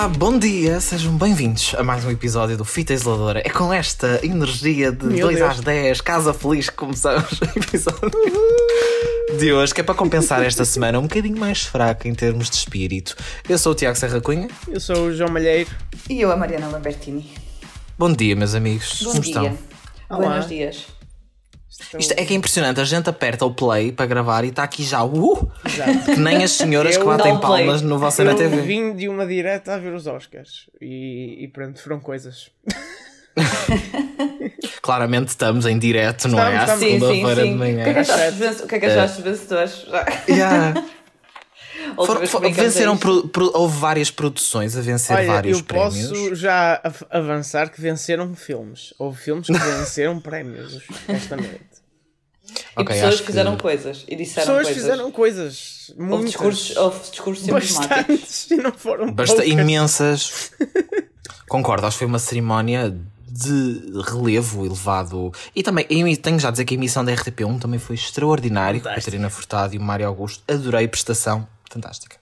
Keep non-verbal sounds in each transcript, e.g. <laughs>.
Olá, bom dia, sejam bem-vindos a mais um episódio do Fita Isoladora. É com esta energia de Meu 2 Deus. às 10, casa feliz, que começamos o episódio de hoje, que é para compensar esta semana um bocadinho mais fraca em termos de espírito. Eu sou o Tiago Serra Cunha. Eu sou o João Malheiro. E eu, a Mariana Lambertini. Bom dia, meus amigos. Bom Como dia. estão? Olá. Buenos dias. Isto é que é impressionante, a gente aperta o play para gravar e está aqui já, uh, Exato. que nem as senhoras que Eu- batem o play. palmas no Você Eu na TV. vim de uma direta a ver os Oscars e, e pronto, foram coisas. <laughs> Claramente estamos em direto, não é? À Estamos, segunda-feira de sim. O que é que manhã. o que é que achaste vencedores? Já. <laughs> Yeah. <laughs> For- brincamos venceram, pro- pro- houve várias produções a vencer Olha, vários eu prémios. posso já av- avançar que venceram filmes. Houve filmes que venceram prémios esta noite. E Ok, pessoas acho que- fizeram coisas e disseram Pessoas coisas. fizeram coisas. Houve discursos, houve discursos emblemáticos. bastantes e não foram Basta poucas. imensas. <laughs> Concordo, acho que foi uma cerimónia de relevo elevado. E também, tenho já a dizer que a emissão da RTP1 também foi extraordinário. Fantástico. Catarina Furtado e o Mário Augusto. Adorei a prestação. Fantástica.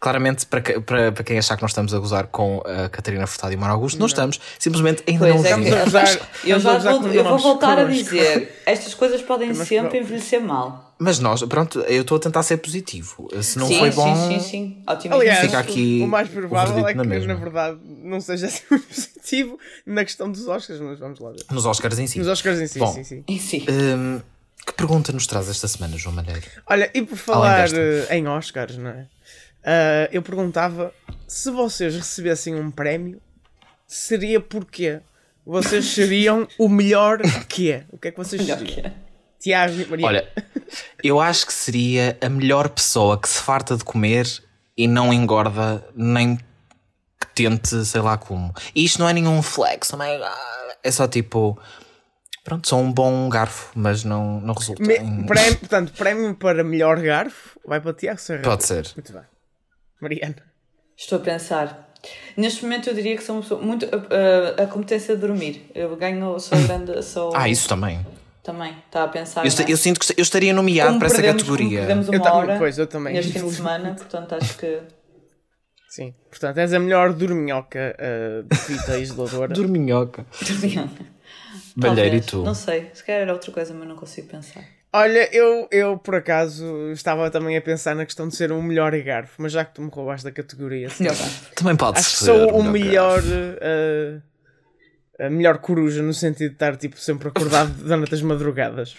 Claramente, para, que- para, para quem achar que nós estamos a gozar com a Catarina Furtado e o Mário Augusto, não, estamos. Simplesmente ainda Pois não é, Estamos a usar- eu já vou, eu vou voltar a dizer, estas coisas <laughs> podem sempre envelhecer mal. Mas nós, pronto, eu estou a tentar ser positivo. Se não sim, foi bom. sim, sim, sim. Ótimo. Aliás, Fica aqui o mais o provável verdito é que, na na, verdade, não seja <laughs> assim muito positivo na questão dos Oscars, mas vamos lá ver. Nos Oscars em si. Nos Oscars em si, Bom. sim, sim. Em si. Hum, que pergunta nos traz esta semana, João Malheiro? Olha, e por falar em Oscars, não é? Ah, eu perguntava se vocês recebessem um prémio, seria porquê? Vocês seriam <laughs> o melhor que é? O que é que vocês Melhor seriam? que é. Tiago e Maria. Olha, eu acho que seria a melhor pessoa que se farta de comer e não engorda nem que tente, sei lá como. E isto não é nenhum flex, oh my God. é só tipo. Pronto, sou um bom garfo, mas não, não resulta. Me- em- prémio, portanto, prémio para melhor garfo vai para Tiago Serra. Pode ser. Muito bem. Mariana. Estou a pensar. Neste momento eu diria que sou uma pessoa muito. a- a- competência de dormir. Eu ganho, sou grande. Sou, Ah, isso também. Também. Está a pensar. Eu, é? eu sinto que eu estaria nomeado Como para essa perdemos- categoria. perdemos uma Eu também, hora pois, eu também. neste fim de semana, portanto acho que. Sim. Portanto, és a melhor dorminhoca uh, de fita <laughs> isoladora. Dorminhoca. Malheiro e Talvez. tu? Não sei, se calhar era outra coisa, mas não consigo pensar. Olha, eu, eu por acaso estava também a pensar na questão de ser o melhor garfo, mas já que tu me roubaste da categoria. Também pode acho que ser. sou o melhor melhor. uh, a melhor coruja, no sentido de estar tipo, sempre acordado <laughs> durante as madrugadas.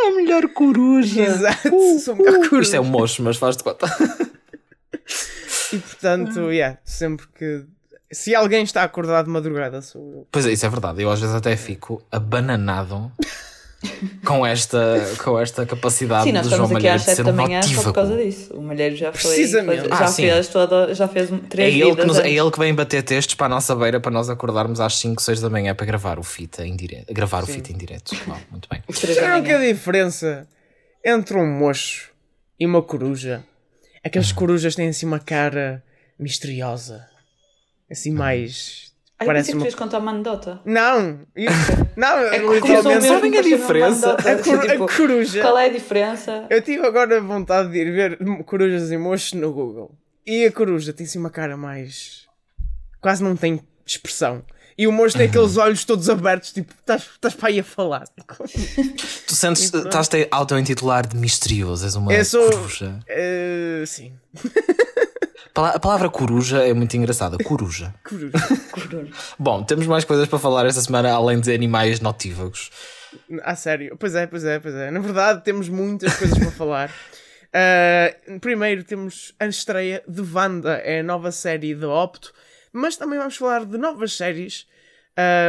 A melhor coruja. Exato, sou a melhor coruja. Isto é um mocho, mas faz de conta. E portanto, yeah, sempre que. Se alguém está acordado de madrugada, sou eu. Pois é, isso é verdade. Eu às vezes até fico abananado <laughs> com esta, com esta capacidade Sim, nós do João estamos aqui Malheiro às de 7 ser da um manhã só por causa disso. O Malheiro já foi. Precisamente. foi- Ah, já, sim. fez toda, já fez É três ele, que nos, é ele que vem bater textos para a nossa beira para nós acordarmos às 5, 6 da manhã para gravar o fita em direto. Gravar o fita em direto. Uau, muito bem. O que é a diferença entre um mocho e uma coruja? É que as corujas têm assim uma cara misteriosa. Assim mais. Ah, eu Parece pensei que uma. contar uma anedota. Não! isso- Não, <laughs> É literalmente. sabem a uma diferença? A, cor- a tipo, coruja. Qual é a diferença? Eu tive agora vontade de ir ver corujas e mochos no Google. E a coruja tem assim uma cara mais. quase não tem expressão. E o mocho tem aqueles olhos todos abertos, tipo, estás estás para aí a falar. <laughs> Tu sentes, estás a auto-intitular de misterioso, és uma Eu sou- coruja. Eh, sim, <laughs> A palavra coruja é muito engraçada. Coruja. <laughs> coruja. <laughs> Bom, temos mais coisas para falar esta semana além de animais notívagos. A sério, pois é, pois é, pois é. Na verdade, temos muitas coisas para falar. <laughs> Uh, primeiro temos a estreia de Wanda, é a nova série da Opto, mas também vamos falar de novas séries,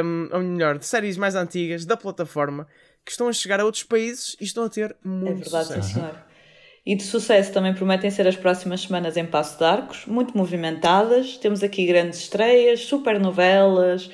um, ou melhor, de séries mais antigas da plataforma que estão a chegar a outros países e estão a ter É muito verdade, sim, sucesso. E de sucesso também prometem ser as próximas semanas em Passo de Arcos, muito movimentadas. Temos aqui grandes estreias, super novelas,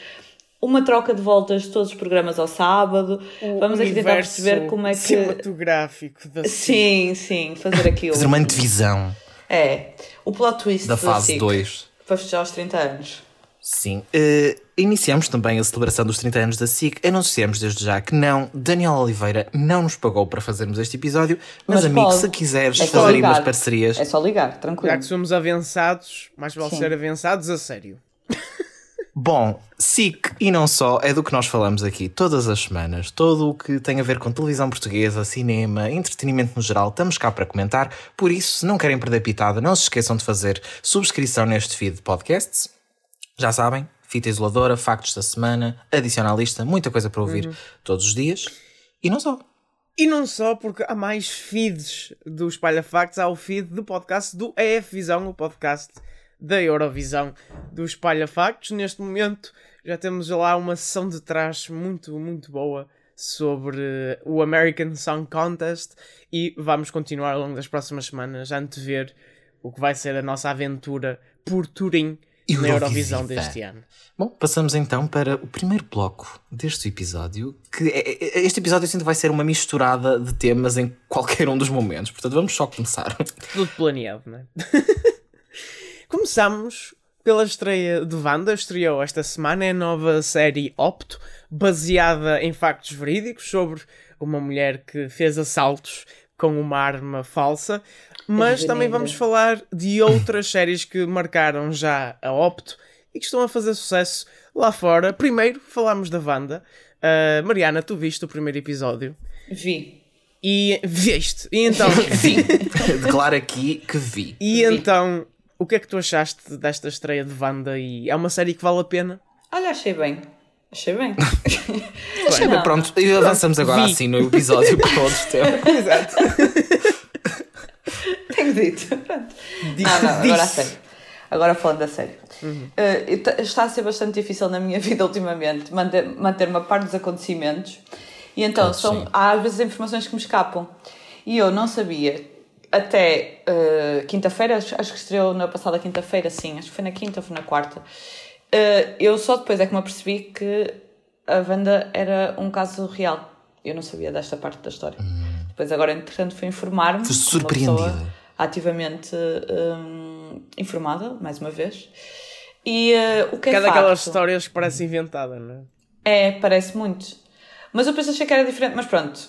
uma troca de voltas de todos os programas ao sábado. O Vamos aqui tentar perceber como é que. cinematográfico da Sim, sim, fazer aqui <laughs> o. Fazer uma antevisão É, o plot twist da fase SIC, 2. Para festejar os 30 anos. Sim. Uh, iniciamos também a celebração dos 30 anos da SIC. Anunciamos desde já que não, Daniel Oliveira não nos pagou para fazermos este episódio, mas, mas amigo, pode. se quiseres é fazer umas parcerias. É só ligar, tranquilo. Já que somos avançados, mais vale Sim. ser avançados a sério. Bom, SIC e não só é do que nós falamos aqui todas as semanas. Todo o que tem a ver com televisão portuguesa, cinema, entretenimento no geral, estamos cá para comentar. Por isso, se não querem perder pitada, não se esqueçam de fazer subscrição neste feed de podcasts. Já sabem, fita isoladora, factos da semana, adicionar lista, muita coisa para ouvir uhum. todos os dias. E não só. E não só, porque há mais feeds do Espalha Factos, há o feed do podcast do EF Visão, o podcast da Eurovisão do Espalha Factos. Neste momento já temos lá uma sessão de trás muito, muito boa sobre o American Song Contest e vamos continuar ao longo das próximas semanas a antever o que vai ser a nossa aventura por Turim na Eurovisão deste ano. Bom, passamos então para o primeiro bloco deste episódio, que é, é, este episódio sempre vai ser uma misturada de temas em qualquer um dos momentos, portanto vamos só começar. Tudo planeado, não é? <laughs> Começamos pela estreia de Wanda, estreou esta semana a nova série Opto, baseada em factos verídicos sobre uma mulher que fez assaltos com uma arma falsa. Mas também vamos falar de outras séries que marcaram já a Opto e que estão a fazer sucesso lá fora. Primeiro, falámos da Wanda. Uh, Mariana, tu viste o primeiro episódio? Vi. E viste. E então. <laughs> vi. Declaro aqui que vi. E vi. então, o que é que tu achaste desta estreia de Wanda? E é uma série que vale a pena? Olha, achei bem. Achei bem. <laughs> achei bem, pronto. E avançamos agora Vi. assim no episódio <laughs> para outros temas. Exato. Tenho dito. <laughs> Pronto. não, não, agora a sério. Agora falando da série. Uhum. Uh, está a ser bastante difícil na minha <laughs> vida ultimamente manter-me manter a par dos acontecimentos. E então, são, há às vezes informações que me escapam. E eu não sabia até uh, quinta-feira, acho, acho, que estreou na passada quinta-feira, sim, acho que foi na quinta ou foi na quarta. Uh, eu só depois é que me apercebi que a Wanda era um caso real. Eu não sabia desta parte da história. Hum. Depois, agora, entretanto, fui informar-me. Fui surpreendida. Ativamente um, informada, mais uma vez. E uh, o que é Cada daquelas histórias que parece inventada, não é? É, parece muito. Mas eu depois achei que era diferente. Mas pronto,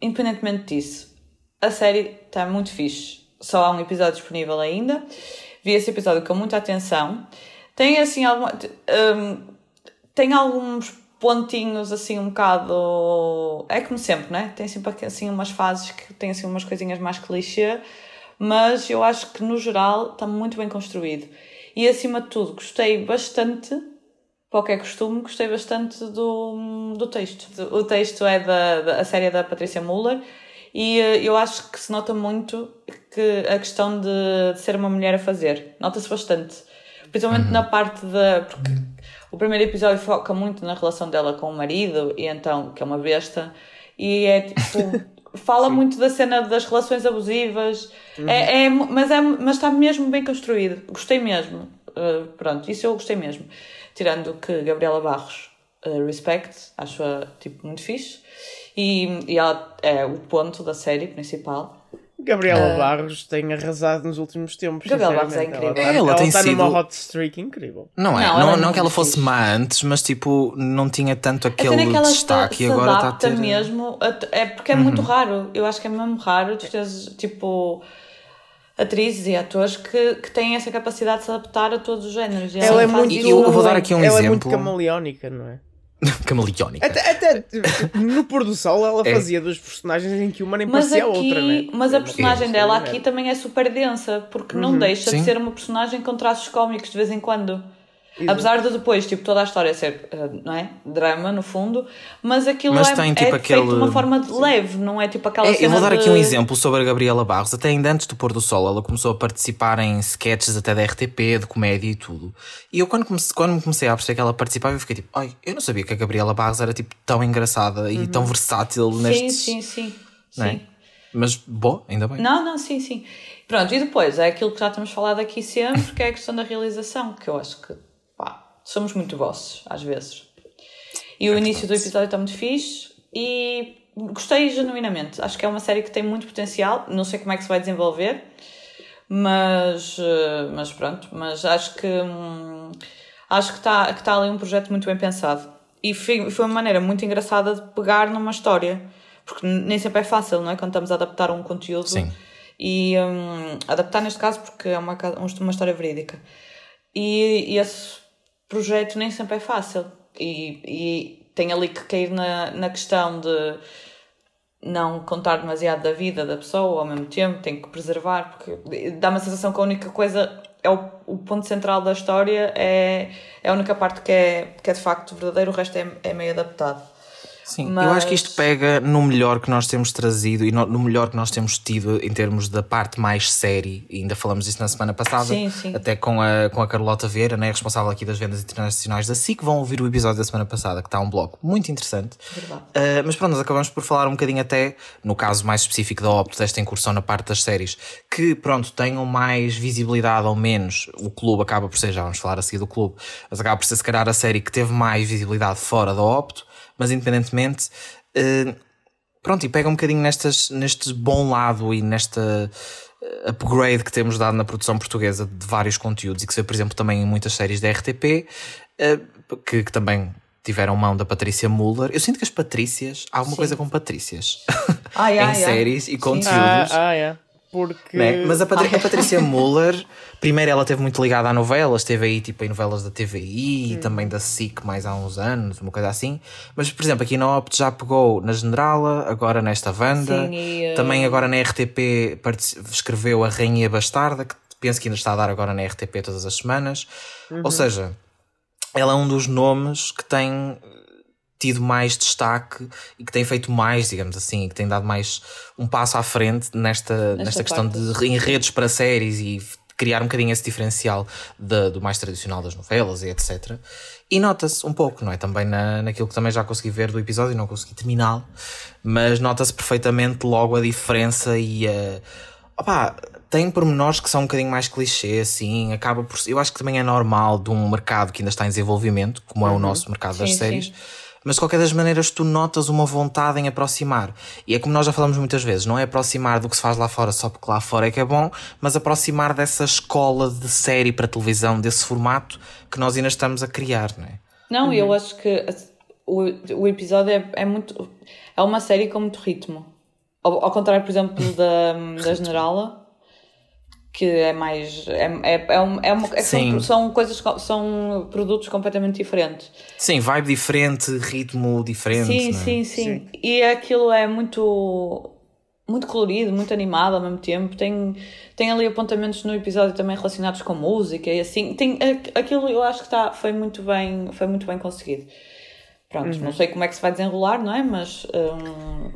independentemente disso, a série está muito fixe. Só há um episódio disponível ainda. Vi esse episódio com muita atenção. Tem assim alguma. Um, tem alguns pontinhos assim um bocado. É como sempre, né? Tem sempre assim umas fases que tem assim umas coisinhas mais clichê, mas eu acho que no geral está muito bem construído. E acima de tudo, gostei bastante, para o que é costume, gostei bastante do, do texto. O texto é da, da a série da Patrícia Muller e eh, eu acho que se nota muito que a questão de, de ser uma mulher a fazer. Nota-se bastante. Principalmente uhum. na parte da. Porque o primeiro episódio foca muito na relação dela com o marido, e então, que é uma besta, e é tipo. <laughs> fala muito da cena das relações abusivas, uhum. é, é, mas, é, mas está mesmo bem construído. Gostei mesmo. Uh, pronto, isso eu gostei mesmo. Tirando que Gabriela Barros, uh, respect, acho-a tipo, muito fixe. E, e ela é o ponto da série principal. Gabriela uh, Barros tem arrasado nos últimos tempos. Gabriela Barros é incrível. Ela, ela, ela tem está sido... numa hot streak incrível. Não é, não, não, é não que ela fosse má antes, mas tipo, não tinha tanto aquele é destaque e agora está a ter. mesmo, é porque é uhum. muito raro. Eu acho que é mesmo raro tu teres tipo atrizes e atores que, que têm essa capacidade de se adaptar a todos os géneros. ela, ela é muito, eu vou dar aqui um ela exemplo. Ela é muito camaleónica, não é? <laughs> Camaleónica. Até, até, no pôr do sol ela é. fazia duas personagens em que uma nem mas parecia aqui, a outra, né? Mas a personagem é, dela aqui também é super densa, porque uhum. não deixa Sim. de ser uma personagem com traços cómicos de vez em quando. Exato. Apesar de depois, tipo, toda a história ser, uh, não é? Drama, no fundo, mas aquilo mas é, tem, tipo, é aquele... feito de uma forma de leve, não é tipo aquela é, Eu vou dar de... aqui um exemplo sobre a Gabriela Barros. Até ainda antes do pôr do sol, ela começou a participar em sketches até da RTP, de comédia e tudo. E eu, quando comecei, quando comecei a perceber que ela participava, eu fiquei tipo, ai, eu não sabia que a Gabriela Barros era tipo tão engraçada e uhum. tão versátil sim, nestes. Sim, sim, sim. É? Mas, bom, ainda bem. Não, não, sim, sim. Pronto, e depois é aquilo que já temos falado aqui sempre, que é a questão da realização, que eu acho que somos muito vossos, às vezes. E o é início do episódio está muito fixe e gostei genuinamente. Acho que é uma série que tem muito potencial. Não sei como é que se vai desenvolver, mas, eh, mas pronto. Mas acho que hum, acho que está que tá ali um projeto muito bem pensado. E foi, foi uma maneira muito engraçada de pegar numa história. Porque nem sempre é fácil, não é? Quando estamos a adaptar um conteúdo. Sim. E um, adaptar neste caso porque é uma, uma história verídica. E, e esse projeto nem sempre é fácil. E, e tem ali que cair na, na questão de não contar demasiado da vida da pessoa ao mesmo tempo, tem que preservar, porque dá uma sensação que a única coisa é o, o ponto central da história, é, é a única parte que é, que é de facto verdadeiro, o resto é, é meio adaptado. Sim, Mas... eu acho que isto pega no melhor que nós temos trazido e no, melhor que nós temos tido em termos da parte mais série, e ainda falamos disso na semana passada, sim, sim. até com a, com a Carlota Vieira, né, responsável aqui das vendas internacionais da SIC, vão ouvir o episódio da semana passada, que está um bloco muito interessante. Uh, mas pronto, nós acabamos por falar um bocadinho até, no caso mais específico da Opto, desta incursão na parte das séries, que pronto, tenham mais visibilidade ou menos, o clube acaba por ser, já vamos falar a seguir do clube, mas acaba por ser se calhar a série que teve mais visibilidade fora da Opto, mas independentemente, uh, pronto, e pega um bocadinho nestas, neste bom lado e nesta eh, upgrade que temos dado na produção portuguesa de vários conteúdos e que se vê, por exemplo, também em muitas séries da RTP, uh, que, que, também tiveram mão da Patrícia Muller. Eu sinto que as Patrícias, há alguma Sim. coisa com Patrícias ah, <laughs> yeah, em yeah. séries e conteúdos. Ah, ah, yeah porque. Né? Mas a, Patri a Patrícia <laughs> Muller, primeiro ela esteve muito ligada a novelas, esteve aí tipo em novelas da TVI e também da SIC mais há uns anos, uma coisa assim. Mas, por exemplo, aqui na Opt já pegou na Generala, agora nesta Wanda, Sim, e, uh... também agora na RTP escreveu A Rainha Bastarda, que penso que ainda está a dar agora na RTP todas as semanas. Uhum. Ou seja, ela é um dos nomes que tem tido mais destaque e que tem feito mais, digamos assim, que tem dado mais um passo à frente nesta, nesta, nesta questão de enredos para séries e criar um bocadinho esse diferencial de, do mais tradicional das novelas e etc. E nota-se um pouco, não é? Também na, naquilo que também já consegui ver do episódio e não consegui terminá-lo, mas nota-se perfeitamente logo a diferença e a. Opa, tem pormenores que são um bocadinho mais clichê, assim, acaba por. Eu acho que também é normal de um mercado que ainda está em desenvolvimento, como é o uhum. nosso mercado sim, das séries. Sim mas de qualquer das maneiras tu notas uma vontade em aproximar. E é como nós já falamos muitas vezes, não é aproximar do que se faz lá fora só porque lá fora é que é bom, mas aproximar dessa escola de série para televisão, desse formato que nós ainda estamos a criar, não é? Não, uhum. eu acho que o, o episódio é, é muito. É uma série com muito ritmo. Ao, ao contrário, por exemplo, da, da Generala, que é mais é, é, é, uma, é, uma, é são, são, coisas são produtos completamente diferentes. Sim vibe diferente ritmo diferente sim, é? sim, sim. Sim. E aquilo é muito muito colorido muito animado ao mesmo tempo. Tem tem ali apontamentos no episódio também relacionados com música e assim. Tem aquilo eu acho que está foi muito bem foi muito bem conseguido. Pronto uhum. não sei como é que se vai desenrolar não é? Mas um,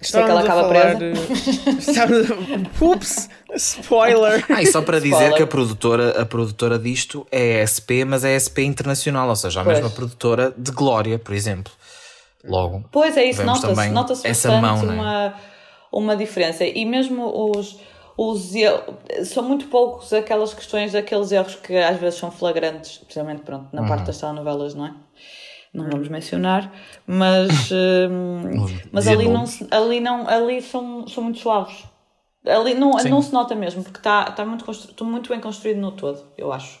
Sei que ela acaba presa. <laughs> Ups! Spoiler! Ah, e só para dizer Spoiler. que a produtora, a produtora disto é SP, mas é SP internacional, ou seja, a pois. mesma produtora de Glória, por exemplo. Logo. Pois é, isso nota-se nota essa mão, é? uma, uma diferença. E mesmo os, os são muito poucos aquelas questões, aqueles erros que às vezes são flagrantes, especialmente pronto, na uhum. parte das telenovelas, não é? Não vamos mencionar, mas, <laughs> uh, mas ali, não, ali, não, ali são, são muito suaves. Ali não, não se nota mesmo, porque está tá muito, muito bem construído no todo, eu acho.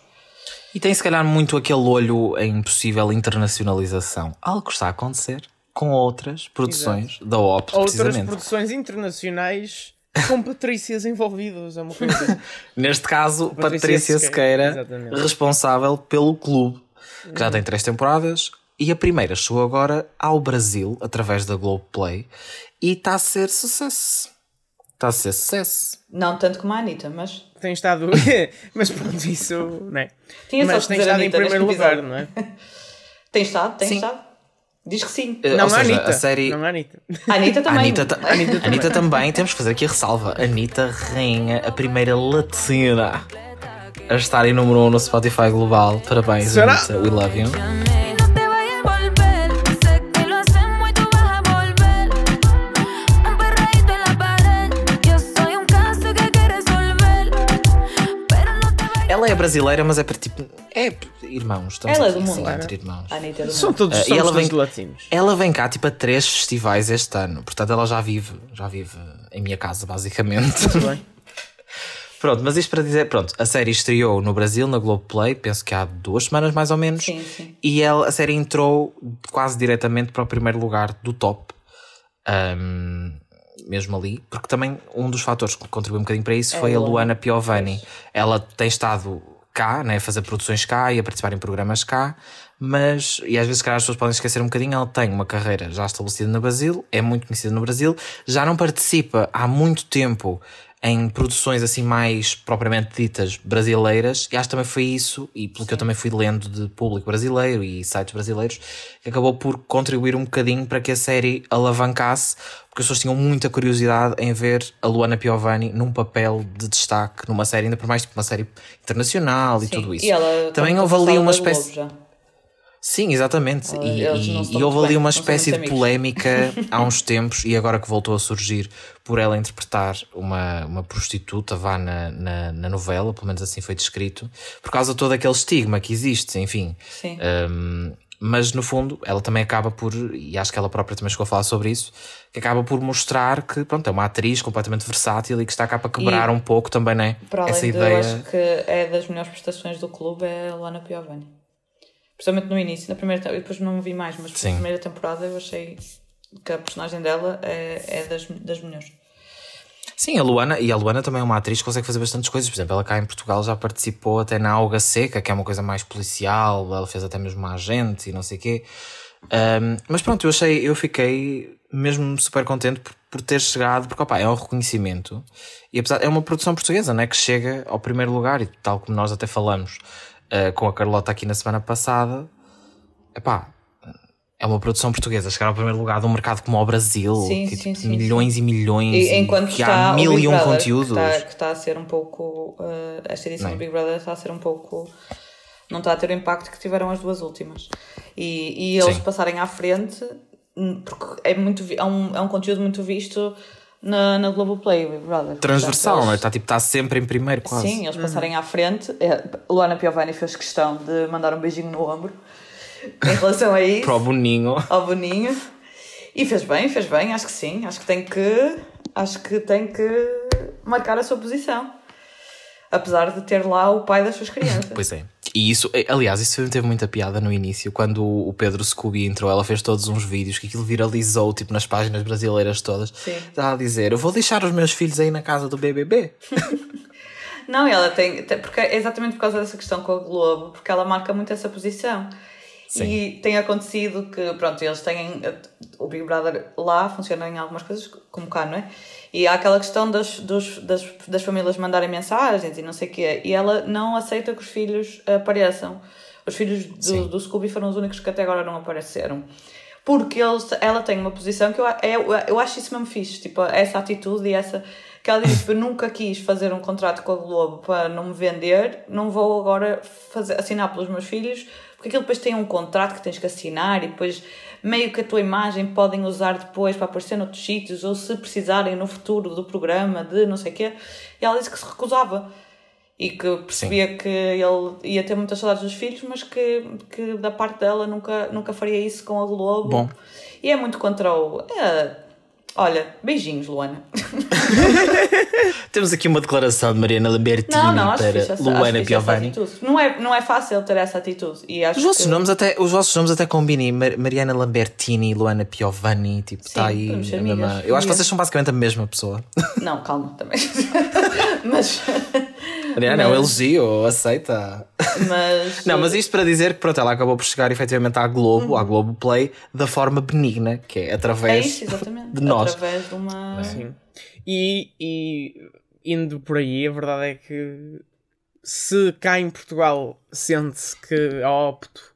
E tem se calhar muito aquele olho em possível internacionalização. Algo que está a acontecer com outras produções Exato. da OP, Outras produções internacionais com Patrícias envolvidas, é uma coisa. <laughs> Neste caso, Patrícia, Patrícia Sequeira, Sequeira responsável pelo clube, que já tem três temporadas, e a primeira chegou agora ao Brasil, através da Globoplay, e está a ser sucesso. Está a ser sucesso. Não tanto como a Anitta, mas. Tem estado. <laughs> mas pronto, isso. Não é? Tinha mas tem estado em primeiro lugar, não é? <laughs> tem estado? Tem sim. estado? Diz que sim. Uh, não, a Anitta. A série... Não a Anitta. A Anitta também. Anitta, ta... Anitta, também. Anitta também. Temos que fazer aqui a ressalva. Anitta Rainha, a primeira latina a estar em número 1 um no Spotify Global. Parabéns, Será? Anitta. We love you. Brasileira, mas é para tipo. É irmãos. Estamos ela é do mundo. Assim, entre irmãos. Anitta é São todos, uh, e ela vem, latinos. Ela vem cá tipo a três festivais este ano. Portanto, ela já vive, já vive em minha casa, basicamente. Muito bem. <laughs> Pronto, mas isto para dizer, pronto, a série estreou no Brasil, na Globoplay, penso que há duas semanas mais ou menos. Sim, sim. E ela, a série entrou quase diretamente para o primeiro lugar do top. Ahm, mesmo ali, porque também um dos fatores que contribuiu um bocadinho para isso É foi a Luana. Piovani. Ela tem estado cá, né, a fazer produções cá e a participar em programas cá, mas, e às vezes, calhar, as pessoas podem esquecer um bocadinho, ela tem uma carreira já estabelecida no Brasil, é muito conhecida no Brasil, já não participa há muito tempo em produções assim mais propriamente ditas brasileiras, e acho que também foi isso, e pelo que eu também fui lendo de público brasileiro e sites brasileiros, que acabou por contribuir um bocadinho para que a série alavancasse, porque as pessoas tinham muita curiosidade em ver a Luana Piovani num papel de destaque numa série, ainda por mais tipo uma série internacional e Sim. tudo isso. E ela também houve ali uma espécie. Sim, exatamente. Ah, E, e- e houve ali uma espécie de polémica <laughs> há uns tempos e agora que voltou a surgir por ela interpretar uma, uma prostituta vá na, na, na novela, pelo menos assim foi descrito, por causa de todo aquele estigma que existe, enfim. Sim. Um, mas no fundo, ela também acaba por, e acho que ela própria também chegou a falar sobre isso, que acaba por mostrar que pronto, é uma atriz completamente versátil e que está cá para quebrar E- um pouco também, né? Para além Essa de, ideia. eu acho que é das melhores prestações do clube é a Luana Piovani. Principalmente no início, na primeira eu depois não vi mais, mas Sim. na primeira temporada eu achei que a personagem dela é, é das, das melhores. Sim, a Luana, e a Luana também é uma atriz que consegue fazer bastantes coisas. Por exemplo, ela cá em Portugal já participou até na Alga Seca, que é uma coisa mais policial, ela fez até mesmo uma agente e não sei o quê. Um, mas pronto, eu achei, eu fiquei mesmo super contente por, por ter chegado, porque opa, é um reconhecimento. E apesar, é uma produção portuguesa, né, que chega ao primeiro lugar, e tal como nós até falamos uh, com a Carlota aqui na semana passada, epá, é uma produção portuguesa, chegar ao primeiro lugar de um mercado como o Brasil, Sim, que sim, tipo, sim, milhões e milhões, E, enquanto que está há mil e um Brother, conteúdos. Que está, que está a ser um pouco. eh, esta edição do Big Brother está a ser um pouco. Não está a ter o impacto que tiveram as duas últimas. E, e eles Sim. passarem à frente, hum, porque é, muito, é, um, é um conteúdo muito visto na, na Globoplay, Big Brother. transversal, Portanto, é? eles- Está tipo, está sempre em primeiro, quase. Sim, eles passarem à frente. É, Luana Piovani fez questão de mandar um beijinho no ombro em relação a isso, <laughs> Para o Boninho. ao Boninho. E fez bem, fez bem, acho que sim. Acho que tem que. Acho que tem que marcar a sua posição. Apesar de ter lá o pai das suas crianças. Pois é. E isso, eh, aliás, isso teve muita piada no início, quando o Pedro Scooby entrou, ela fez todos uns vídeos que aquilo viralizou, tipo, nas páginas brasileiras todas. Sim. A dizer, eu vou deixar os meus filhos aí na casa do BBB. <laughs> <laughs> Não, ela tem. tem- Porque é exatamente por causa dessa questão com a Globo, porque ela marca muito essa posição. Sim. E tem acontecido que, pronto, eles têm. O Big Brother lá funciona em algumas coisas, como cá, não é? E há aquela questão das, dos, das, das famílias mandarem mensagens e não sei o quê. E ela não aceita que os filhos apareçam. Os filhos Sim. do, do Scooby foram os únicos que até agora não apareceram. Porque eles, ela tem uma posição que eu, é, eu acho isso mesmo fixe, tipo, essa atitude e essa. Que ela diz: tipo, Eu nunca quis fazer um contrato com a Globo para não me vender, não vou agora fazer, assinar pelos meus filhos, porque aquilo depois tem um contrato que tens que assinar e depois meio que a tua imagem podem usar depois para aparecer noutros sítios ou se precisarem no futuro do programa de não sei o quê. E ela disse que se recusava e que percebia que ele ia ter muitas saudades dos filhos, mas que, que da parte dela nunca, nunca faria isso com a Globo. Bom. E é muito contra o. é, olha, beijinhos, Luana. <laughs> Temos aqui uma declaração de Mariana Lambertini Não, não, para fixe Luana Piovani. Não é, não é fácil ter essa atitude. E acho Os vossos, que... nomes até, os vossos nomes até combinem. Mar- Mariana Lambertini, Luana Piovani, tipo, está aí. podemos ser a mesma- amigas. Eu acho que Amigas. vocês são basicamente a mesma pessoa. Não, calma também. <laughs> mas. <laughs> É um Mas- elogio, aceita. mas Não, mas isto para dizer que pronto, ela acabou por chegar efetivamente à Globo, à Globo Play, da forma benigna, que é É através isso, exatamente. de nós. Através de uma. Sim. E, e indo por aí, a verdade é que se cá em Portugal sente-se que a Opto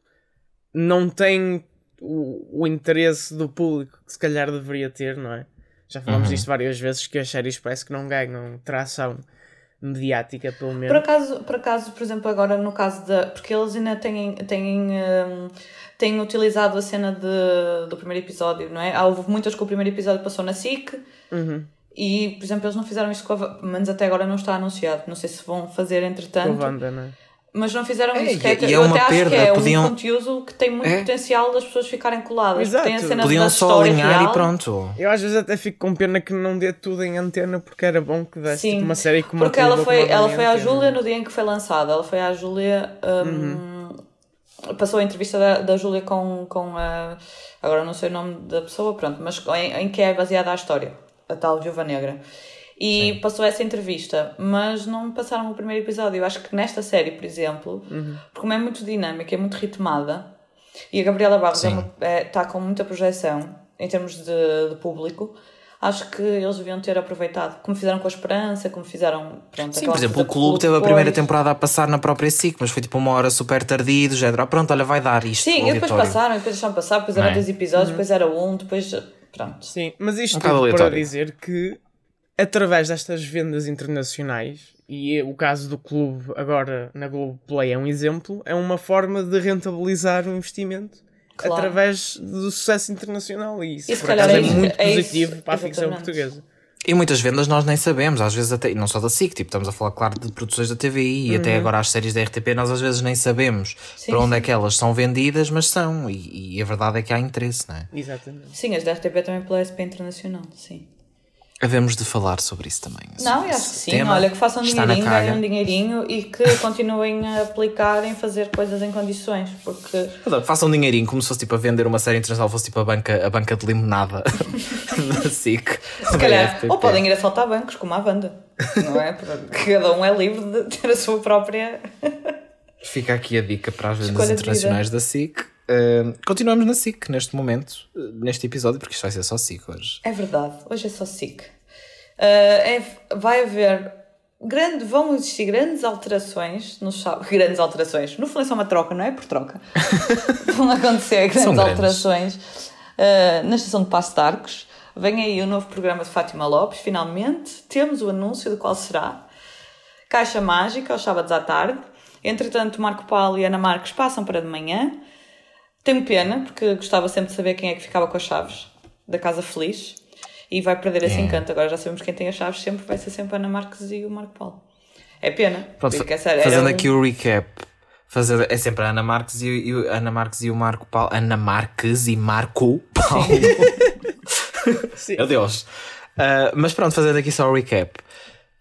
não tem o, o interesse do público que se calhar deveria ter, não é? Já falamos Uhum. disto várias vezes que as séries parece que não ganham tração mediática, pelo Por menos. acaso, por acaso, por exemplo, agora no caso da. Porque eles ainda têm, têm, hum, têm utilizado a cena de, do primeiro episódio, não é? Há- Houve muitas que o primeiro episódio passou na SIC Uhum. e, por exemplo, eles não fizeram isso com a. Menos até agora não está anunciado. Não sei se vão fazer Com a entretanto. Wanda, não é? Mas não fizeram É, isso. que e- e é eu uma até perda, acho que é podiam- um conteúdo que tem muito É. potencial das pessoas ficarem coladas. Exato. Tem a cena Podiam da só história alinhar real. e pronto. Eu às vezes até fico com pena que não dê tudo em antena porque era bom que desse Sim, tipo, uma série como porque ela foi, ela foi à. Júlia no dia em que foi lançada. Ela foi à Júlia. hum, Passou a entrevista da, da Júlia com, com a. Agora não sei o nome da pessoa, pronto, mas em, em que é baseada a história, a tal Viúva Negra. E passou essa entrevista, mas não passaram o primeiro episódio. Eu acho que nesta série, por exemplo, porque como é muito dinâmica, é muito ritmada, e a Gabriela Barros é Sim. uma- é- está com muita projeção em termos de, de público, acho que eles deviam ter aproveitado, como fizeram com a Esperança, como fizeram. Pronto, Sim, por exemplo, o clube teve a primeira depois. temporada a passar na própria SIC, mas foi tipo uma hora super tardia, do género, ah, pronto, olha, vai dar isto. Sim, e depois passaram, e depois deixaram passar, depois eram é? dois episódios, depois era um, depois. Pronto. Sim, mas isto Um tudo para aleatório. dizer que através destas vendas internacionais, e o caso do clube agora na Globoplay é um exemplo, é uma forma de rentabilizar o investimento Claro. através do sucesso internacional e isso se por calhar acaso é, é isso- muito é isso, positivo para a ficção exatamente. portuguesa. E muitas vendas nós nem sabemos, às vezes até, e não só da SIC, tipo, estamos a falar, claro, de produções da TVI e até agora as séries da RTP, nós às vezes nem sabemos Sim, para onde é sim. que elas são vendidas, mas são, e, e a verdade é que há interesse, não é? Exatamente. Sim, as da RTP também pela SP Internacional, sim. Havemos de falar sobre isso também. Não, eu acho que sim. tema Olha, que façam dinheirinho, ganhem um dinheirinho e que <laughs> continuem a aplicar em fazer coisas em condições, porque Façam um dinheirinho como se fosse tipo a vender uma série internacional, fosse tipo a banca, a banca de limonada da <laughs> <laughs> SIC. se calhar, ou podem ir assaltar bancos, como a banda, não é? Porque Cada um é livre de ter a sua própria. Fica aqui a dica para as vendas internacionais da SIC. Uh, continuamos na SIC neste momento, uh, neste episódio, porque isto vai ser só SIC hoje. É verdade, hoje é só SIC. Ah, é- vai haver. Grande, vão existir grandes alterações sá- <laughs> grandes alterações. No fundo é só uma troca, não é? Por troca. <laughs> vão acontecer grandes, grandes. alterações ah, na estação de Passo de Arcos. Vem aí o novo programa de Fátima Lopes, finalmente. Temos o anúncio de qual será. Caixa Mágica, aos sábados à tarde. Entretanto, Marco Paulo e Ana Marques passam para de manhã. Tenho pena, porque gostava sempre de saber quem é que ficava com as chaves da Casa Feliz. E vai perder esse É. encanto. Agora já sabemos quem tem as chaves sempre, vai ser sempre a Ana Marques e o Marco Paulo. É pena. Pronto, era fazendo um- aqui o recap. Fazer, é sempre a Ana Marques e, o- e Ana Marques e o Marco Paulo. Ana Marques e Marco Paulo. Sim. Meu Deus. Uh, mas pronto, fazendo aqui só o recap.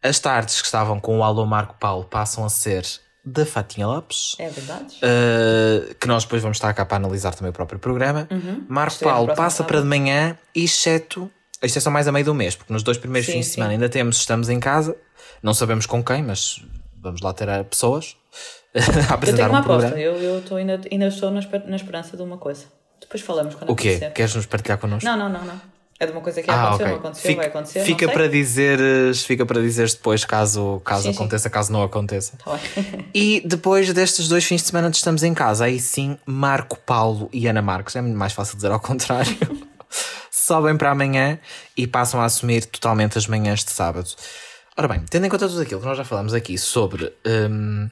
As tardes que estavam com o Alô Marco Paulo passam a ser da Fatinha Lopes. É verdade. Uh, que nós depois vamos estar cá para analisar também o próprio programa. Marco Estreia no Paulo passa para de manhã, exceto. Isto é só mais a meio do mês, porque nos dois primeiros Sim, fins de sim. semana ainda temos Estamos em Casa. Não sabemos com quem, mas vamos lá ter pessoas <laughs> a Eu apresentar tenho uma um programa. aposta. Eu, eu tô ainda, ainda estou na, esper- na esperança de uma coisa. Depois falamos quando O quê? acontecer. Queres nos partilhar connosco? Não, não, não, não. É de uma coisa que Ah, aconteceu, ok. não aconteceu, Fica, vai acontecer. fica para dizeres, fica para dizeres depois caso, caso Sim, sim. aconteça, caso não aconteça. Tá. <laughs> E depois destes dois fins de semana de estamos em casa, aí sim, Marco Paulo e Ana Marcos, é mais fácil dizer ao contrário, <laughs> sobem para amanhã e passam a assumir totalmente as manhãs de sábado. Ora bem, tendo em conta tudo aquilo que nós já falamos aqui sobre. hum,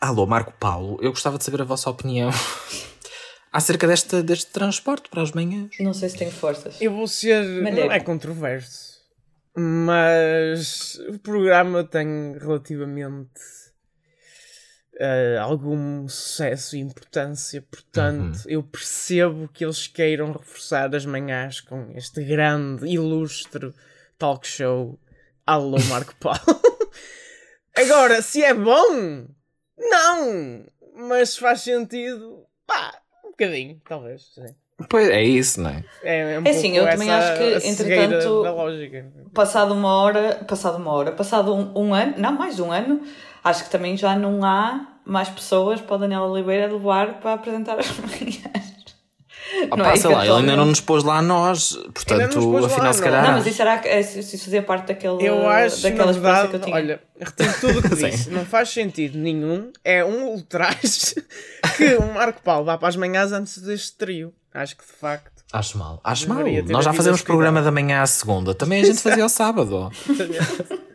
alô, Marco Paulo, eu gostava de saber a vossa opinião <laughs> acerca deste, deste transporte para as manhãs. Não sei se tenho forças. Eu vou ser. Malheiro. Não é controverso, mas o programa tem relativamente eh, algum sucesso e importância, portanto, eu percebo que eles queiram reforçar as manhãs com este grande, ilustre talk show. Alô, Marco <laughs> Paulo. Agora, se é bom, não, mas faz sentido, pá, bocadinho, talvez. sim. Pois é isso, não é? É, um É assim, eu também acho que, entretanto. Passado uma hora, passado uma hora, passado um, um ano, não, mais de um ano, acho que também já não há mais pessoas para o Daniel Oliveira levar para apresentar as <laughs> manhãs. Opa, Não é? sei lá, ele ainda não nos pôs lá a nós, portanto, afinal, se não. calhar. Não, mas isso, era, se isso fazia parte daquele, Eu acho, daquela verdade, que eu tinha. olha, retiro tudo o que <laughs> disse. Não faz sentido nenhum. É um ultraje <laughs> que o Marco Paulo vá para as manhãs antes deste trio. Acho que, de facto, Acho mal, acho mal. Nós já fazemos programa da manhã à segunda, também a gente fazia ao sábado. <laughs>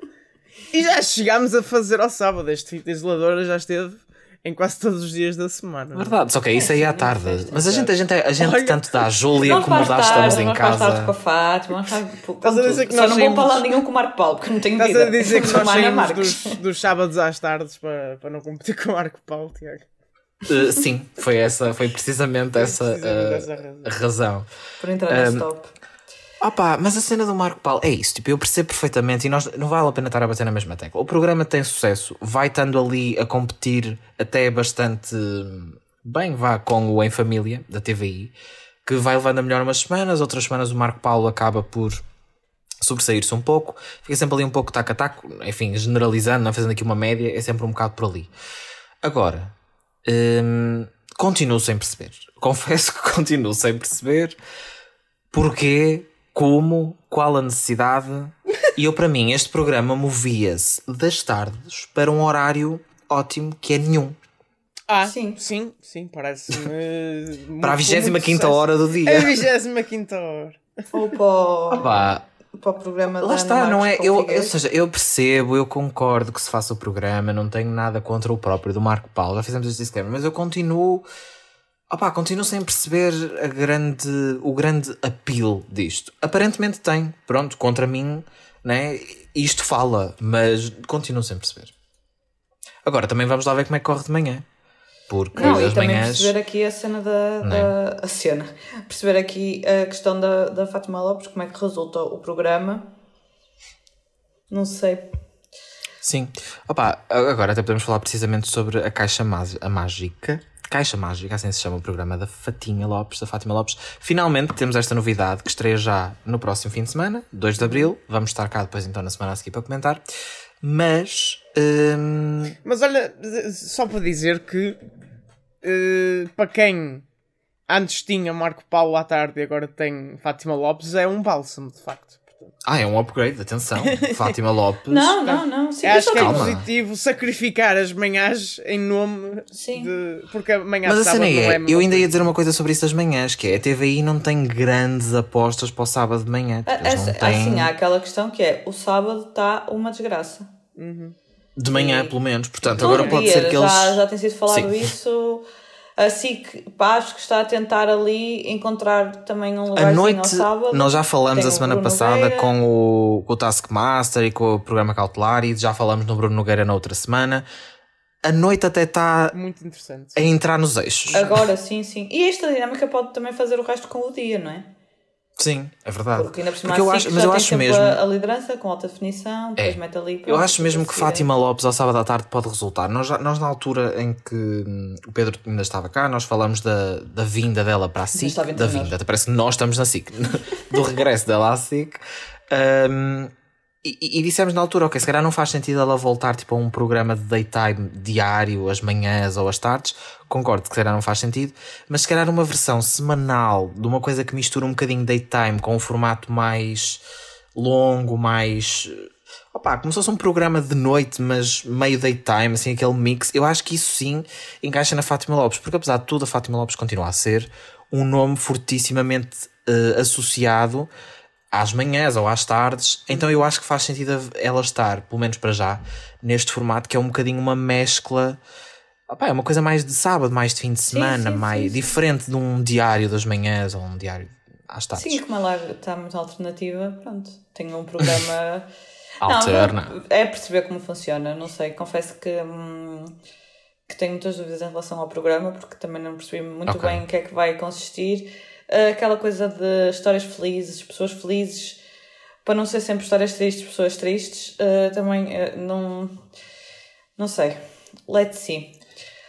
E já chegámos a fazer ao sábado. Este fita isoladora já esteve em quase todos os dias da semana. Verdade, só que isso aí é à tarde. festa, Mas a gente, a gente, a gente Olha, tanto dá a Júlia Vamos como dá estamos em vamos para as tardes com a casa. Fátima, vamos para- Estás a dizer que Só nós não vou para lá nenhum com o Marco Paulo, porque não tenho Estás vida. a dizer que <laughs> nós Ana saímos dos, dos sábados às tardes para, para não competir com o Marco Paulo, Tiago. Uh, sim, foi, essa, foi precisamente essa precisamente uh, essa razão. a razão. Por entrar no stop. Opa, mas a cena do Marco Paulo é isso, tipo, eu percebo perfeitamente e nós não vale a pena estar a bater na mesma tecla. O programa tem sucesso, vai estando ali a competir até bastante bem, vá com o Em Família da TVI, que vai levando a melhor umas semanas, outras semanas o Marco Paulo acaba por sobressair-se um pouco, fica sempre ali um pouco taco a taco, enfim, generalizando, não fazendo aqui uma média, é sempre um bocado por ali. Agora, hum, continuo sem perceber. <laughs> Confesso que continuo sem perceber porquê, como, qual a necessidade. E eu, para mim, este programa movia-se das tardes para um horário ótimo que é nenhum. Ah, Sim. sim, sim, parece-me. <laughs> Para a muito- 25 muito quinta sucesso. hora do É a dia. 25 hora. Ou para o, Pá, para o programa da lá Ana está, não é? Eu, ou Figueiredo. seja, eu percebo, eu concordo que se faça o programa, não tenho nada contra o próprio do Marco Paulo, já fizemos este disclaimer, mas eu continuo. Opá, continuo sem perceber grande, o grande appeal disto. Aparentemente tem, pronto, contra mim, né? Isto fala, mas continuo sem perceber. Agora também vamos lá ver como é que corre de manhã. Porque Não, e também manhãs. perceber aqui a cena da, Não é? da- a cena. Perceber aqui a questão da, da Fátima Lopes, como é que resulta o programa. Não sei. Sim. Opa, agora até podemos falar precisamente sobre a Caixa Má- Mágica. Caixa Mágica, assim se chama o programa da Fatinha Lopes, da Fátima Lopes. Finalmente temos esta novidade que estreia já no próximo fim de semana, 2 de Abril. Vamos estar cá depois então na semana a seguir para comentar. Mas. hum, Mas olha, só para dizer que eh, para quem antes tinha Marco Paulo à tarde e agora tem Fátima Lopes, é um bálsamo, de facto. Ah, é um upgrade, atenção. <laughs> Fátima Lopes. Não, não, não. Sim, eu acho que é Calma. positivo sacrificar as manhãs em nome Sim. de. Porque amanhã Mas a cena é é, eu ainda ia dizer uma coisa sobre isso das manhãs, que é a TVI não tem grandes apostas para o sábado de manhã. Tipo, não têm- Assim, há aquela questão que é: o sábado está uma desgraça. De manhã, Sim. pelo menos. Portanto, Todo agora pode dia, ser que eles. já, já tem sido falado Sim. isso. <laughs> A SIC, pá, acho que está a tentar ali encontrar também um noite, ao sábado. nós já falamos a semana passada Nogueira. com o, com o Taskmaster e com o programa cautelar e já falamos no Bruno Nogueira na outra semana. A noite até está Muito interessante. a entrar nos eixos. Agora, sim, sim. E esta dinâmica pode também fazer o resto com o dia, não é? Sim, é verdade. Porque ainda por cima Porque eu acho, mas já eu acho mesmo. a, a liderança com alta definição, depois É. mete ali. Eu acho mesmo que. Fátima Lopes ao sábado à tarde pode resultar. Nós, já- nós na altura em que hum, o Pedro ainda estava cá, nós falamos da, da vinda dela para a SIC. Da vinda, parece que nós estamos na SIC. <laughs> do regresso dela à SIC. Hum, e, e- dissemos na altura, ok, se calhar não faz sentido ela voltar tipo, a um programa de daytime diário, às manhãs ou às tardes. Concordo que se calhar não faz sentido, mas se calhar uma versão semanal de uma coisa que mistura um bocadinho daytime com um formato mais longo, mais. Opa, como se fosse um programa de noite, mas meio daytime, assim, aquele mix. Eu acho que isso sim encaixa na Fátima Lopes, porque apesar de tudo, a Fátima Lopes continua a ser um nome fortissimamente eh, associado às manhãs ou às tardes. Então eu acho que faz sentido a- ela estar, pelo menos para já, neste formato que é um bocadinho uma mescla. Opa, é uma coisa mais de sábado, mais de fim de semana, sim, mais sim, sim. diferente de um diário das manhãs ou um diário às tardes. Sim, como ela está muito alternativa, pronto. Tem um programa. <laughs> Alterna. Não, é perceber como funciona, não sei. Confesso que, hum, que tenho muitas dúvidas em relação ao programa, porque também não percebi muito Ok. bem o que é que vai consistir. Ah, Aquela coisa de histórias felizes, pessoas felizes, para não ser sempre histórias tristes, pessoas tristes, ah, também ah, não. Não sei. Let's see.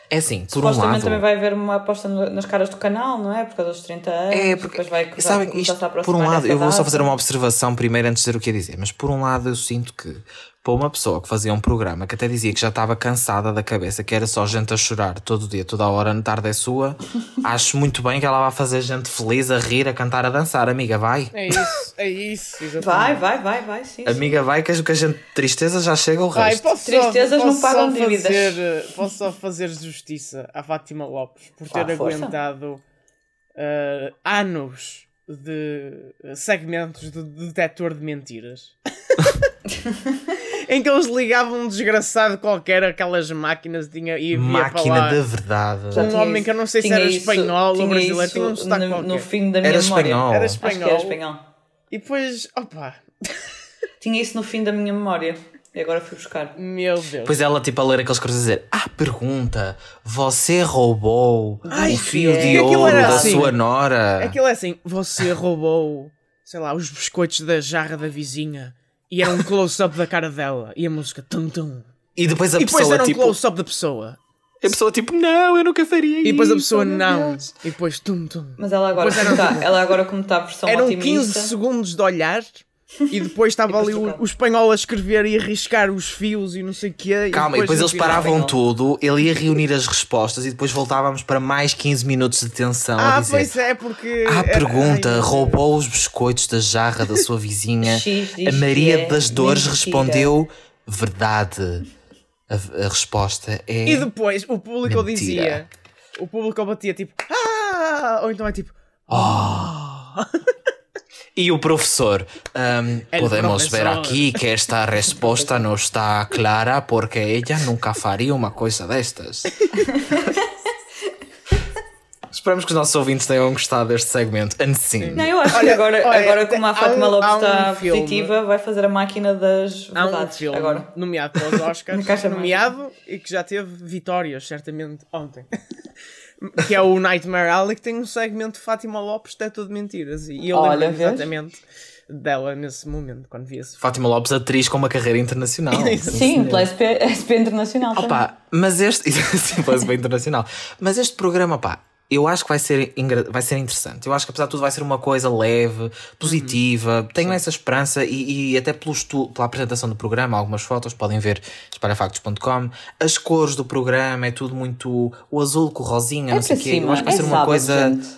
É assim, por um Supostamente lado. também vai haver uma aposta nas caras do canal, não é? Por causa dos 30 anos. É, porque, depois vai sabem, começar-se isto, por um lado, eu vou só data. fazer uma observação primeiro antes de dizer o que ia dizer, mas por um lado eu sinto que para uma pessoa que fazia um programa que até dizia que já estava cansada da cabeça, que era só gente a chorar todo dia, toda a hora, na tarde é sua, <laughs> acho muito bem que ela vai fazer gente feliz, a rir, a cantar, a dançar, amiga, vai. É isso, é isso. exatamente. Vai, vai, vai, vai, sim. sim. Amiga, vai, que a gente tristeza já chega ao Vai, resto. posso Tristezas só, não pagam dívidas. fazer, eh, Posso só fazer justiça à Fátima Lopes por ter Ah, aguentado eh, anos de eh, segmentos de detector de mentiras. <laughs> <laughs> em que eles ligavam um desgraçado qualquer aquelas máquinas tinha, e via Máquina falar. da verdade. Um homem que eu não sei se era espanhol ou brasileiro, isso tinha um sotaque no, qualquer. no fim da minha Era memória. espanhol. Era espanhol. era espanhol. E depois, opa, <laughs> Tinha isso no fim da minha memória. E agora fui buscar. meu Deus. Depois ela, tipo, a ler aqueles cruzes a dizer: Ah, pergunta, você roubou Ai, o fio é. de ouro da assim. sua nora? Aquilo é assim, você roubou, sei lá, os biscoitos da jarra da vizinha e era um close-up da cara dela e a música tum tum. E depois a E depois pessoa, era um tipo, close-up da pessoa. a pessoa, tipo, não, eu nunca faria isso. E depois a pessoa não. Deus." E depois tum tum. Mas ela agora, Depois como está, ela agora como está a versão Eram otimista. 15 segundos de olhar e depois estava depois ali o, o espanhol a escrever e a riscar os fios e não sei o quê. Calma, e depois no eles final- paravam tudo, ele ia reunir as respostas e depois voltávamos para mais 15 minutos de tensão a Ah, dizer. pois é, porque. À era- pergunta, roubou os biscoitos da jarra da sua vizinha. A Maria é das Dores mentira. respondeu: Verdade. A, a resposta é. E depois o público Mentira. dizia. O público batia tipo. Ah! Ou então é tipo. <laughs> E o professor, El podemos ver professor. aqui que esta resposta não está clara porque ella nunca faria uma coisa destas. Esperamos que os nossos ouvintes tenham gostado deste segmento. Assim. Não, eu acho que Olha, agora, olha, agora como a Fátima um- Lopes um está filme. positiva, vai fazer a máquina das Há um verdades. filme Agora. nomeado pelos Oscars, <laughs> Na caixa nomeado e que já teve vitórias, certamente, ontem. Que é o Nightmare Alley, que tem um segmento de Fátima Lopes, é tudo mentiras. E eu Olha, lembro vês? exatamente dela nesse momento, quando vi esse Fátima Lopes, atriz com uma carreira internacional. <laughs> Sim, pela SP, SP Internacional. também. Opa, mas este. Sim, parece bem internacional. Mas este programa, pá, eu acho que vai ser, vai ser interessante. Eu acho que apesar de tudo vai ser uma coisa leve, positiva. Tenho essa esperança e, e até pelo estu- pela apresentação do programa, algumas fotos, podem ver espalhafactos.com. As cores do programa é tudo muito. O azul com o rosinha, é não sei o quê. Eu acho que vai é ser uma sábado, coisa. gente.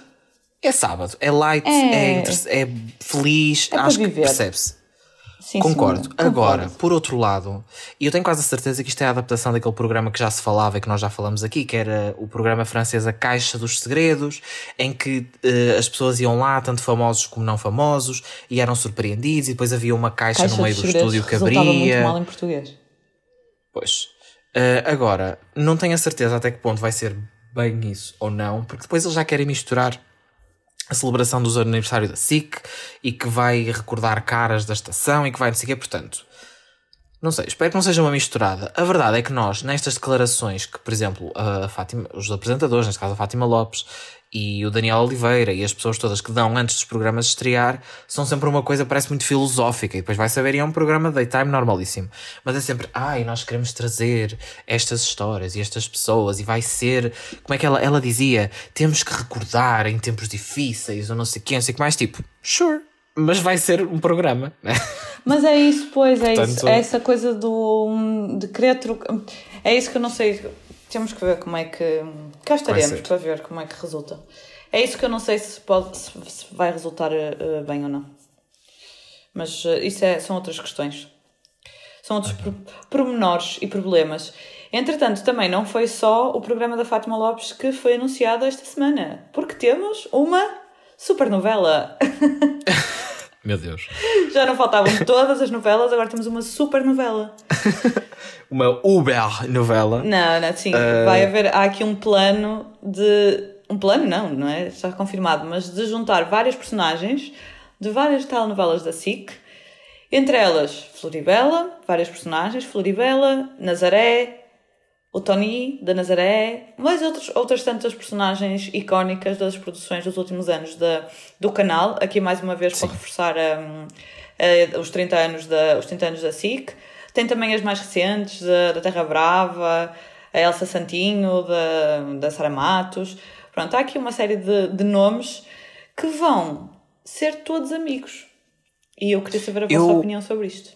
É sábado, é light, É. é, é feliz, É acho que percebe-se. Sim, Concordo. sim, Agora, concordo. por outro lado, e eu tenho quase a certeza que isto é a adaptação daquele programa que já se falava e que nós já falamos aqui, que era o programa francês A Caixa dos Segredos, em que eh, as pessoas iam lá, tanto famosos como não famosos, e eram surpreendidos, e depois havia uma caixa, Caixa no meio do estúdio que resultava muito abria. mal em português. Pois. Eh, agora, não tenho a certeza até que ponto vai ser bem isso ou não, porque depois eles já querem misturar a celebração dos aniversários da SIC e que vai recordar caras da estação e que vai não sei o quê, portanto. Não sei, espero que não seja uma misturada. A verdade é que nós, nestas declarações que, por exemplo, a Fátima, os apresentadores, neste caso a Fátima Lopes e o Daniel Oliveira e as pessoas todas que dão antes dos programas estrear, são sempre uma coisa que parece muito filosófica e depois vai saber e é um programa daytime normalíssimo. Mas é sempre, ai, nós queremos trazer estas histórias e estas pessoas e vai ser, como é que ela, ela dizia, temos que recordar em tempos difíceis ou não sei o que, não sei o que mais, tipo, sure, mas vai ser um programa, né? <laughs> Mas é isso, pois, é Portanto- isso. É essa coisa do, de querer trocar. É isso que eu não sei. Temos que ver como é que. Cá estaremos para ver como é que resulta. É isso que eu não sei se, pode, se, se vai resultar eh, bem ou não. Mas eh, isso é, são outras questões. São outros por- pormenores e problemas. Entretanto, também não foi só o programa da Fátima Lopes que foi anunciado esta semana. Porque temos uma supernovela. <laughs> Meu Deus. Já não faltavam todas as novelas, agora temos uma super novela. <laughs> Uma Uber novela. Não, não, sim, Eh, vai haver, há aqui um plano de. Um plano não, não é? Está confirmado, mas de juntar várias personagens de várias telenovelas da SIC, entre elas Floribela, várias personagens, Floribela, Nazaré, o Tony da Nazaré, mais outros, outras tantas personagens icónicas das produções dos últimos anos da, do canal. Aqui mais uma vez para reforçar um, eh, os, 30 anos da, os 30 anos da SIC. Tem também as mais recentes, da, da Terra Brava, a Elsa Santinho, da, da Sara Matos. Pronto, há aqui uma série de, de nomes que vão ser todos amigos. E eu queria saber a vossa Eu- opinião sobre isto.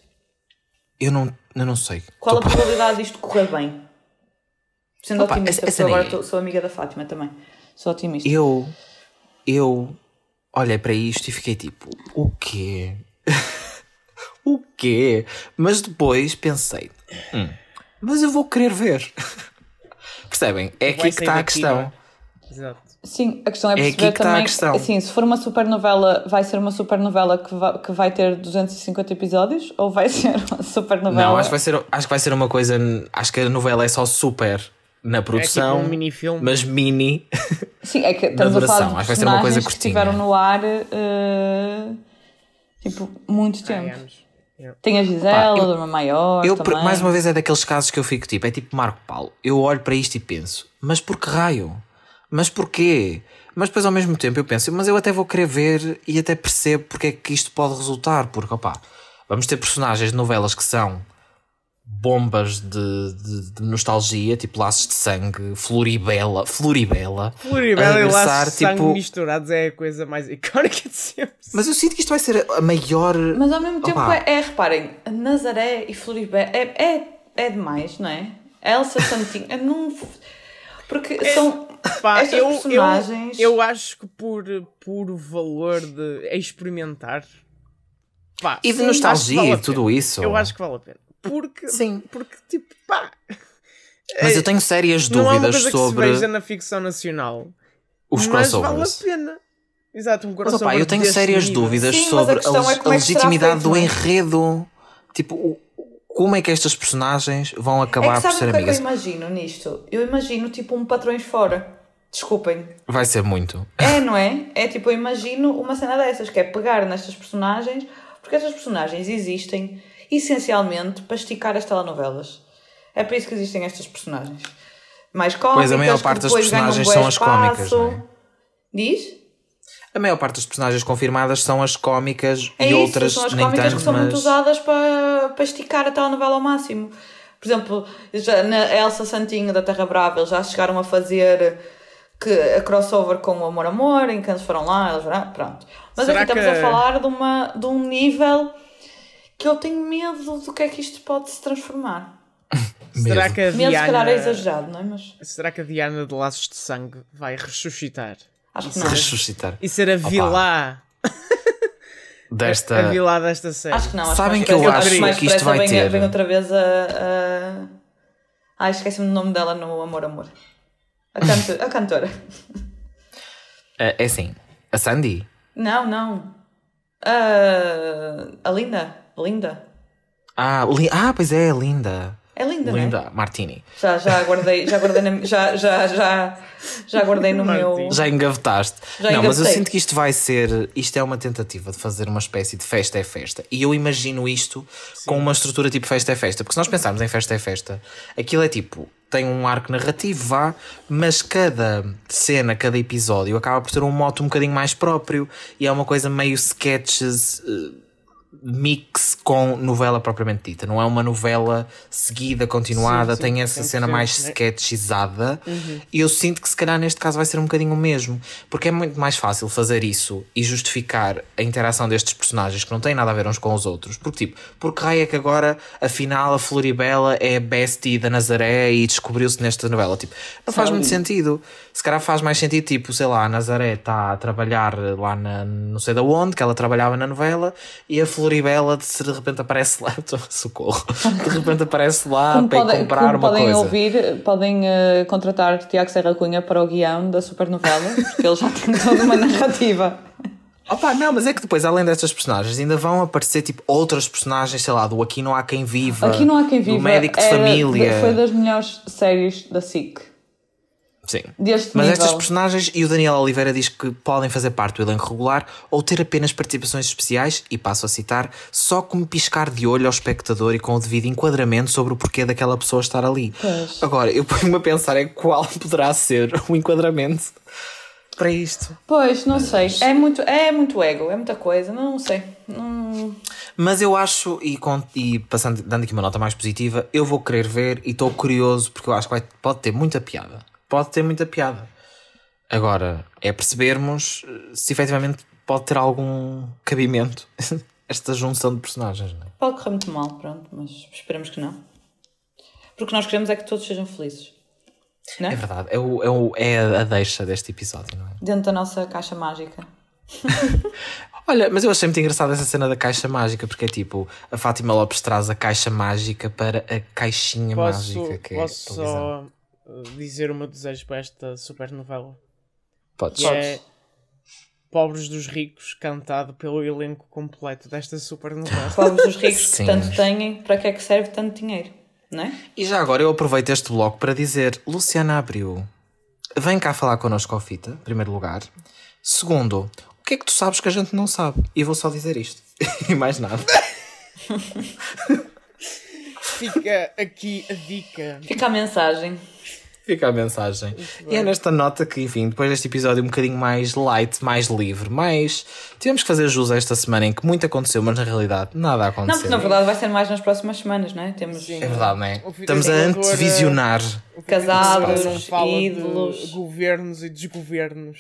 Eu não, eu não sei. Qual a Tô- <laughs> probabilidade disto correr bem? Sendo Opa, otimista, essa- essa porque agora nem- tô- sou amiga da Fátima também. Sou otimista. Eu, eu olhei para isto e fiquei tipo, o quê? <laughs> o quê? Mas depois pensei, "Hum, mas eu vou querer ver. Percebem? É aqui que está a questão. é? Exato. Sim, a questão é É aqui perceber que está a também. questão. Assim, se for uma supernovela, vai ser uma supernovela que vai, que vai ter 250 episódios ou vai <laughs> ser uma supernovela? Não, acho que, vai ser, acho que vai ser uma coisa. Acho que a novela é só super na É tipo produção, um mini-filme. mas mini. Sim, é que <laughs> estamos a duração, falar de acho que vai ser uma coisa personagens que curtinha. estiveram no ar eh, tipo muito tempo. Yeah. Tem a Gisela, eu- a Dona Maior. Eu, também. mais uma vez, é daqueles casos que eu fico tipo, é tipo Marco Paulo. Eu olho para isto e penso, mas por que raio? Mas porquê? Mas depois ao mesmo tempo eu penso, mas eu até vou querer ver e até percebo porque é que isto pode resultar. Porque, opá, vamos ter personagens de novelas que são bombas de, de- de nostalgia, tipo Laços de Sangue, Floribela, Floribela. Floribela a e laços de sangue tipo- misturados é a coisa mais icónica de sempre. Mas eu sinto que isto vai ser a maior. Mas ao mesmo tempo é, é, reparem, Nazaré e Floribela é, é, é demais, não é? Elsa Santinho, é não. Porque são. Pá, Estas eu, personagens- eu, eu acho que por puro valor de experimentar pá, E de sim, nostalgia e tudo isso. Eu acho que vale a pena. Porque, Sim. porque tipo, pá, Mas eu tenho sérias não é uma dúvidas coisa sobre que se veja na ficção nacional. os mas crossovers. vale a pena. Exato, um Mas crossover opá, eu tenho sérias nível. dúvidas Sim, mas a sobre a, questão é a é legitimidade feito, do é? enredo. Tipo, o- como é que estas personagens vão É acabar que por ser o que é que eu amigas? imagino nisto? Eu imagino tipo um patrões fora. Desculpem. Vai ser muito. É, não é? É tipo, eu imagino uma cena dessas, que é pegar nestas personagens, porque estas personagens existem essencialmente para esticar as telenovelas. É por isso que existem estas personagens. Mais cómicas, Pois, a maior parte das depois ganham personagens são as cómicas, é? Diz? A maior parte das personagens confirmadas são as cómicas É e isso, outras são as nem cómicas tanto, que são muito mas... usadas para, para esticar a telenovela ao máximo. Por exemplo, já na Elsa Santinho da Terra Brava, eles já chegaram a fazer que, a crossover com o Amor Amor, em que eles foram lá, eles foram, pronto. Mas Será aqui estamos que- a falar de, uma, de um nível que eu tenho medo do que é que isto pode se transformar. <laughs> Será Medo. que a Medo se calhar é Diana... exagerado, não é? Mas Será que a Diana de Laços de Sangue vai ressuscitar? acho que não. Ressuscitar E ser a vilã, <laughs> desta... a vilã desta série? Acho que não. Acho Sabem mais que eu acho mais que isto vai vem, ter- vem outra vez a. a... Ai, esqueci-me do nome dela no Amor Amor. A, canto, a cantora. <laughs> É é assim, a Sandy. Não, não. A, a Linda. Linda. Ah, li- ah, pois é, Linda. É linda, não é? Linda Martini. Já, já guardei, já guardei, na, já, já, já, já guardei no meu. Já engavetaste. Já não, mas eu engavetei. sinto que isto vai ser. Isto é uma tentativa de fazer uma espécie de festa é festa. E eu imagino isto com uma estrutura tipo festa é festa. Porque se nós pensarmos em festa é festa, aquilo é tipo. Tem um arco narrativo, vá, mas cada cena, cada episódio acaba por ter um moto um bocadinho mais próprio e é uma coisa meio sketches. Mix com novela propriamente dita. Não é uma novela seguida, continuada, Sim, sim, tem essa cena mais né? sketchizada. E eu sinto que se calhar neste caso vai ser um bocadinho o mesmo. Porque é muito mais fácil fazer isso e justificar a interação destes personagens que não têm nada a ver uns com os outros. Porque tipo, porque raio é que agora afinal a Floribela é a bestie da Nazaré e descobriu-se nesta novela? Tipo, não faz muito sentido. Se calhar faz mais sentido, tipo, sei lá, a Nazaré está a trabalhar lá na não sei da onde, que ela trabalhava na novela, e a Floribela de, se de repente aparece lá, <laughs> socorro, de repente aparece lá Como para ir podem, comprar uma podem coisa. ouvir, podem eh, contratar Tiago Serra Cunha para o guião da supernovela, porque ele já tem <laughs> toda uma narrativa. Opa, não, mas é que depois, além destas personagens, ainda vão aparecer tipo outras personagens, sei lá, do Aqui Não Há Quem Viva, Aqui não há quem viva. do médico de família. Foi das melhores séries da SIC. Sim. Deste Mas nível. estas personagens, e o Daniel Oliveira diz que podem fazer parte do elenco regular ou ter apenas participações especiais, e passo a citar, só como piscar de olho ao espectador e com o devido enquadramento sobre o porquê daquela pessoa estar ali. Pois. Agora, eu ponho-me a pensar em qual <laughs> poderá ser o enquadramento para isto. Pois, não sei. É muito, é muito ego, é muita coisa, não sei. Não... Mas eu acho, e, com- e passando, dando aqui uma nota mais positiva, eu vou querer ver e estou curioso porque eu acho que vai- pode ter muita piada. Pode ter muita piada. Agora, é percebermos eh, se efetivamente pode ter algum cabimento <laughs> esta junção de personagens, não é? Pode correr muito mal, pronto, mas esperemos que não. Porque o que nós queremos é que todos sejam felizes. Não é? É verdade, é, o, é, o- é a- deixa deste episódio, não é? Dentro da nossa caixa mágica. <laughs> Olha, mas eu achei muito engraçada essa cena da caixa mágica, porque é tipo, a Fátima Lopes traz a caixa mágica para a caixinha Posso, mágica que é posso a televisão. só dizer o meu desejo para esta supernovela? Podes. que é Pobres dos Ricos, cantado pelo elenco completo desta super novela. <laughs> Pobres dos ricos que Sim. tanto têm, para que é que serve tanto dinheiro? Não é? E já agora eu aproveito este bloco para dizer: Luciana Abreu, vem cá falar connosco ao Fita, em primeiro lugar. Segundo, o que é que tu sabes que a gente não sabe? E vou só dizer isto. <laughs> e mais nada. Fica aqui a dica. Fica a mensagem. Fica a mensagem. E é nesta nota que, enfim, depois deste episódio um bocadinho mais light, mais livre, mais. Tivemos que fazer jus a esta semana em que muito aconteceu, mas na realidade nada Não, aconteceu. porque na verdade vai ser mais nas próximas semanas, não é? Temos É verdade, não é? Estamos a antevisionar. Casados, não ídolos. de governos e desgovernos.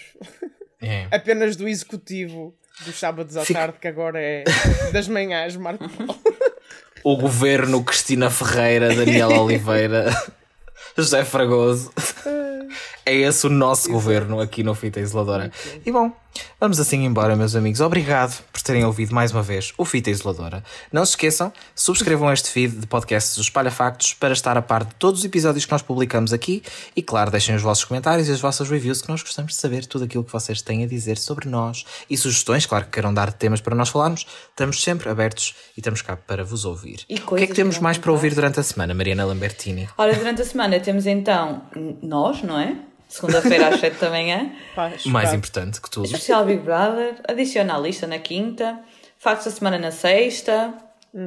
É. <laughs> Apenas do executivo dos sábados à Fica- tarde, que agora é das manhãs, Marco Paulo. <laughs> O governo Cristina Ferreira, Daniela <laughs> Oliveira, José Fragoso. É esse o nosso governo aqui no Fita Isoladora. E bom, vamos assim embora, meus amigos. Obrigado por terem ouvido mais uma vez o Fita Isoladora. Não se esqueçam, subscrevam este feed de podcasts do Espalha Factos para estar a par de todos os episódios que nós publicamos aqui. E claro, deixem os vossos comentários e as vossas reviews, que nós gostamos de saber tudo aquilo que vocês têm a dizer sobre nós. E sugestões, claro que queiram dar temas para nós falarmos. Estamos sempre abertos e estamos cá para vos ouvir. E o que é que temos mais para ouvir durante a semana, Mariana Lambertini? Ora, durante a semana temos então nós, não é? Segunda-feira às 7 da manhã. <laughs> Mais importante que tudo. Especial Big Brother. Adiciona a lista na quinta. Factos da semana na sexta.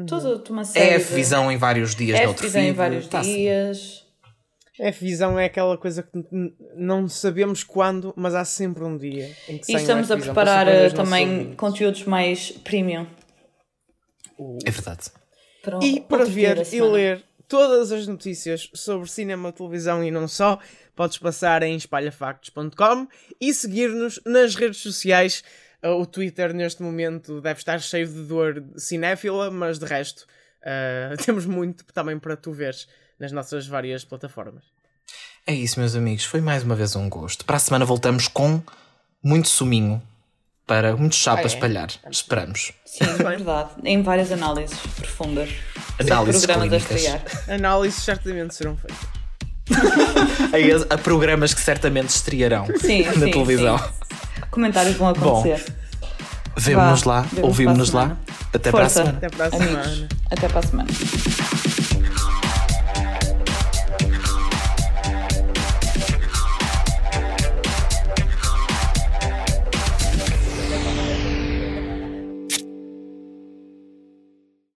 Tudo uma série. É a de- visão em vários dias É noutro visão em vários Tá-se. dias. A visão é aquela coisa que não sabemos quando, mas há sempre um dia em que E estamos a F-Visão preparar eh, também conteúdos mais premium. É verdade. Para E para ver e semana. ler todas as notícias sobre cinema, televisão e não só, podes passar em espalhafactos.com e seguir-nos nas redes sociais. Uh, O Twitter neste momento deve estar cheio de dor cinéfila, mas de resto uh, <laughs> temos muito também para tu veres nas nossas várias plataformas. É isso, meus amigos. Foi mais uma vez um gosto. Para a semana voltamos com muito suminho para muito chá Ah, para é? espalhar. Esperamos. Sim, é verdade. Em várias análises profundas. Análises Programas a clínicas. estrear. Análises certamente serão feitas. <laughs> A, a programas que certamente estrearão Sim, na sim, televisão. sim. Comentários vão acontecer. Vemo-nos lá, ouvimos-nos lá. Até para a Força. semana. Até para a Amigos, semana. até para a semana.